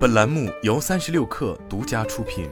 本栏目由三十六氪独家出品。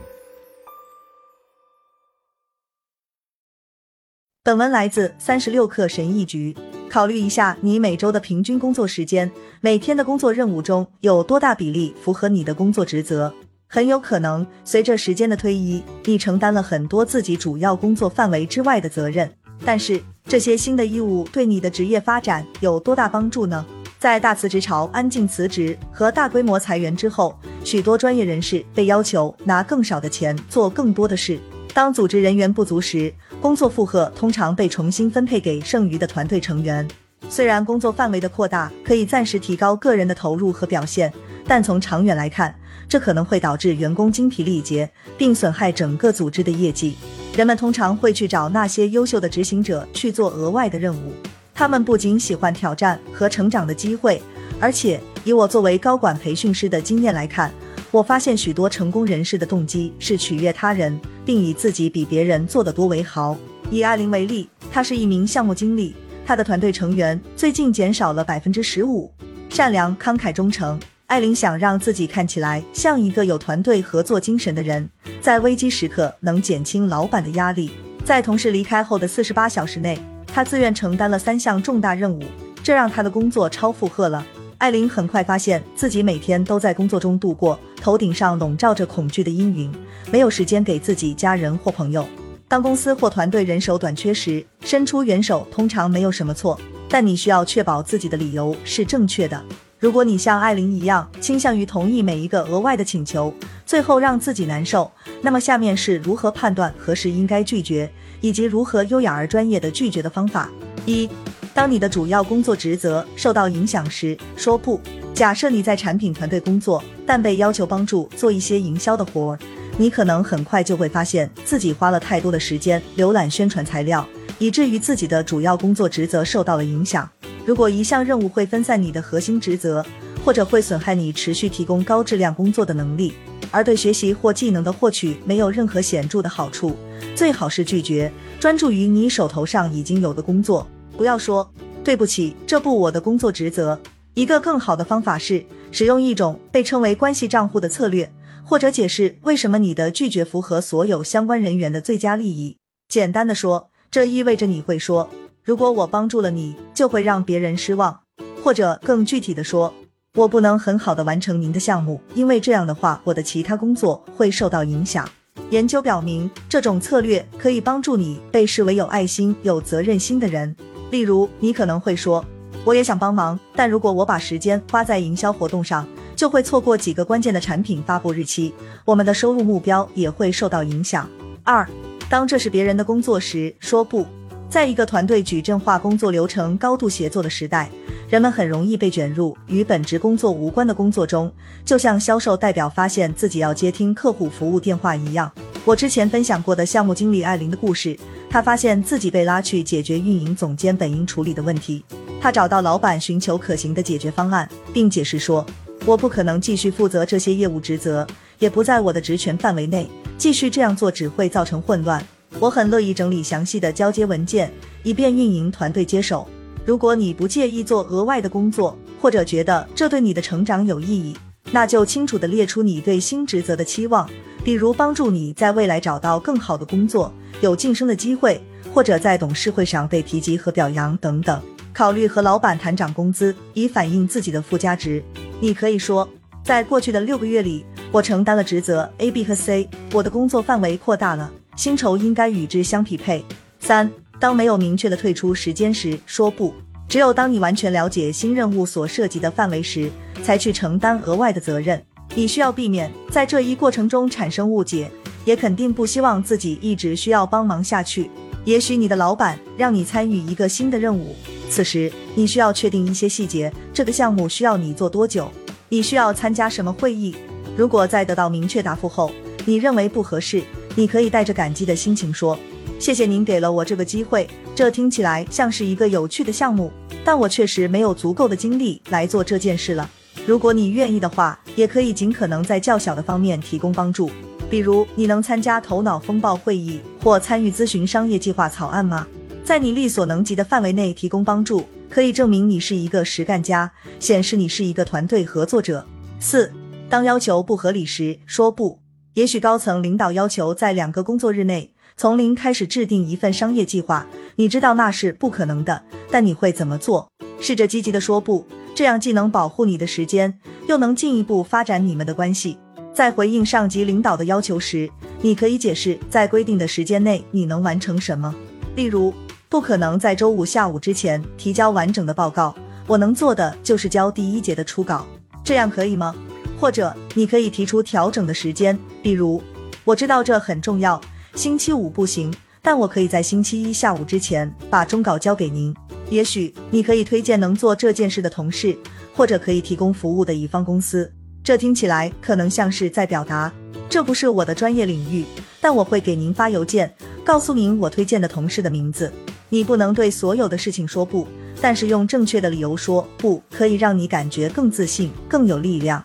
本文来自三十六氪神译局。考虑一下你每周的平均工作时间，每天的工作任务中有多大比例符合你的工作职责？很有可能，随着时间的推移，你承担了很多自己主要工作范围之外的责任。但是，这些新的义务对你的职业发展有多大帮助呢？在大辞职潮、安静辞职和大规模裁员之后，许多专业人士被要求拿更少的钱做更多的事。当组织人员不足时，工作负荷通常被重新分配给剩余的团队成员。虽然工作范围的扩大可以暂时提高个人的投入和表现，但从长远来看，这可能会导致员工精疲力竭，并损害整个组织的业绩。人们通常会去找那些优秀的执行者去做额外的任务。他们不仅喜欢挑战和成长的机会，而且以我作为高管培训师的经验来看，我发现许多成功人士的动机是取悦他人，并以自己比别人做得多为豪。以艾琳为例，她是一名项目经理，她的团队成员最近减少了百分之十五。善良、慷慨、忠诚。艾琳想让自己看起来像一个有团队合作精神的人，在危机时刻能减轻老板的压力。在同事离开后的四十八小时内，他自愿承担了三项重大任务，这让他的工作超负荷了。艾琳很快发现自己每天都在工作中度过，头顶上笼罩着恐惧的阴云，没有时间给自己家人或朋友。当公司或团队人手短缺时，伸出援手通常没有什么错，但你需要确保自己的理由是正确的。如果你像艾琳一样倾向于同意每一个额外的请求，最后让自己难受，那么下面是如何判断何时应该拒绝，以及如何优雅而专业的拒绝的方法。一，当你的主要工作职责受到影响时，说不。假设你在产品团队工作，但被要求帮助做一些营销的活儿，你可能很快就会发现自己花了太多的时间浏览宣传材料，以至于自己的主要工作职责受到了影响。如果一项任务会分散你的核心职责，或者会损害你持续提供高质量工作的能力，而对学习或技能的获取没有任何显著的好处，最好是拒绝，专注于你手头上已经有的工作。不要说对不起，这不我的工作职责。一个更好的方法是使用一种被称为关系账户的策略，或者解释为什么你的拒绝符合所有相关人员的最佳利益。简单的说，这意味着你会说。如果我帮助了你，就会让别人失望，或者更具体的说，我不能很好的完成您的项目，因为这样的话，我的其他工作会受到影响。研究表明，这种策略可以帮助你被视为有爱心、有责任心的人。例如，你可能会说，我也想帮忙，但如果我把时间花在营销活动上，就会错过几个关键的产品发布日期，我们的收入目标也会受到影响。二，当这是别人的工作时，说不。在一个团队矩阵化工作流程高度协作的时代，人们很容易被卷入与本职工作无关的工作中，就像销售代表发现自己要接听客户服务电话一样。我之前分享过的项目经理艾琳的故事，她发现自己被拉去解决运营总监本应处理的问题。她找到老板寻求可行的解决方案，并解释说：“我不可能继续负责这些业务职责，也不在我的职权范围内，继续这样做只会造成混乱。”我很乐意整理详细的交接文件，以便运营团队接手。如果你不介意做额外的工作，或者觉得这对你的成长有意义，那就清楚地列出你对新职责的期望，比如帮助你在未来找到更好的工作、有晋升的机会，或者在董事会上被提及和表扬等等。考虑和老板谈涨工资，以反映自己的附加值。你可以说，在过去的六个月里，我承担了职责 A、B 和 C，我的工作范围扩大了。薪酬应该与之相匹配。三，当没有明确的退出时间时，说不。只有当你完全了解新任务所涉及的范围时，才去承担额外的责任。你需要避免在这一过程中产生误解，也肯定不希望自己一直需要帮忙下去。也许你的老板让你参与一个新的任务，此时你需要确定一些细节。这个项目需要你做多久？你需要参加什么会议？如果在得到明确答复后，你认为不合适。你可以带着感激的心情说：“谢谢您给了我这个机会，这听起来像是一个有趣的项目，但我确实没有足够的精力来做这件事了。如果你愿意的话，也可以尽可能在较小的方面提供帮助，比如你能参加头脑风暴会议或参与咨询商业计划草案吗？在你力所能及的范围内提供帮助，可以证明你是一个实干家，显示你是一个团队合作者。四。”当要求不合理时，说不。也许高层领导要求在两个工作日内从零开始制定一份商业计划，你知道那是不可能的，但你会怎么做？试着积极的说不，这样既能保护你的时间，又能进一步发展你们的关系。在回应上级领导的要求时，你可以解释在规定的时间内你能完成什么。例如，不可能在周五下午之前提交完整的报告，我能做的就是交第一节的初稿，这样可以吗？或者你可以提出调整的时间，比如，我知道这很重要，星期五不行，但我可以在星期一下午之前把终稿交给您。也许你可以推荐能做这件事的同事，或者可以提供服务的乙方公司。这听起来可能像是在表达，这不是我的专业领域，但我会给您发邮件，告诉您我推荐的同事的名字。你不能对所有的事情说不，但是用正确的理由说不，可以让你感觉更自信、更有力量。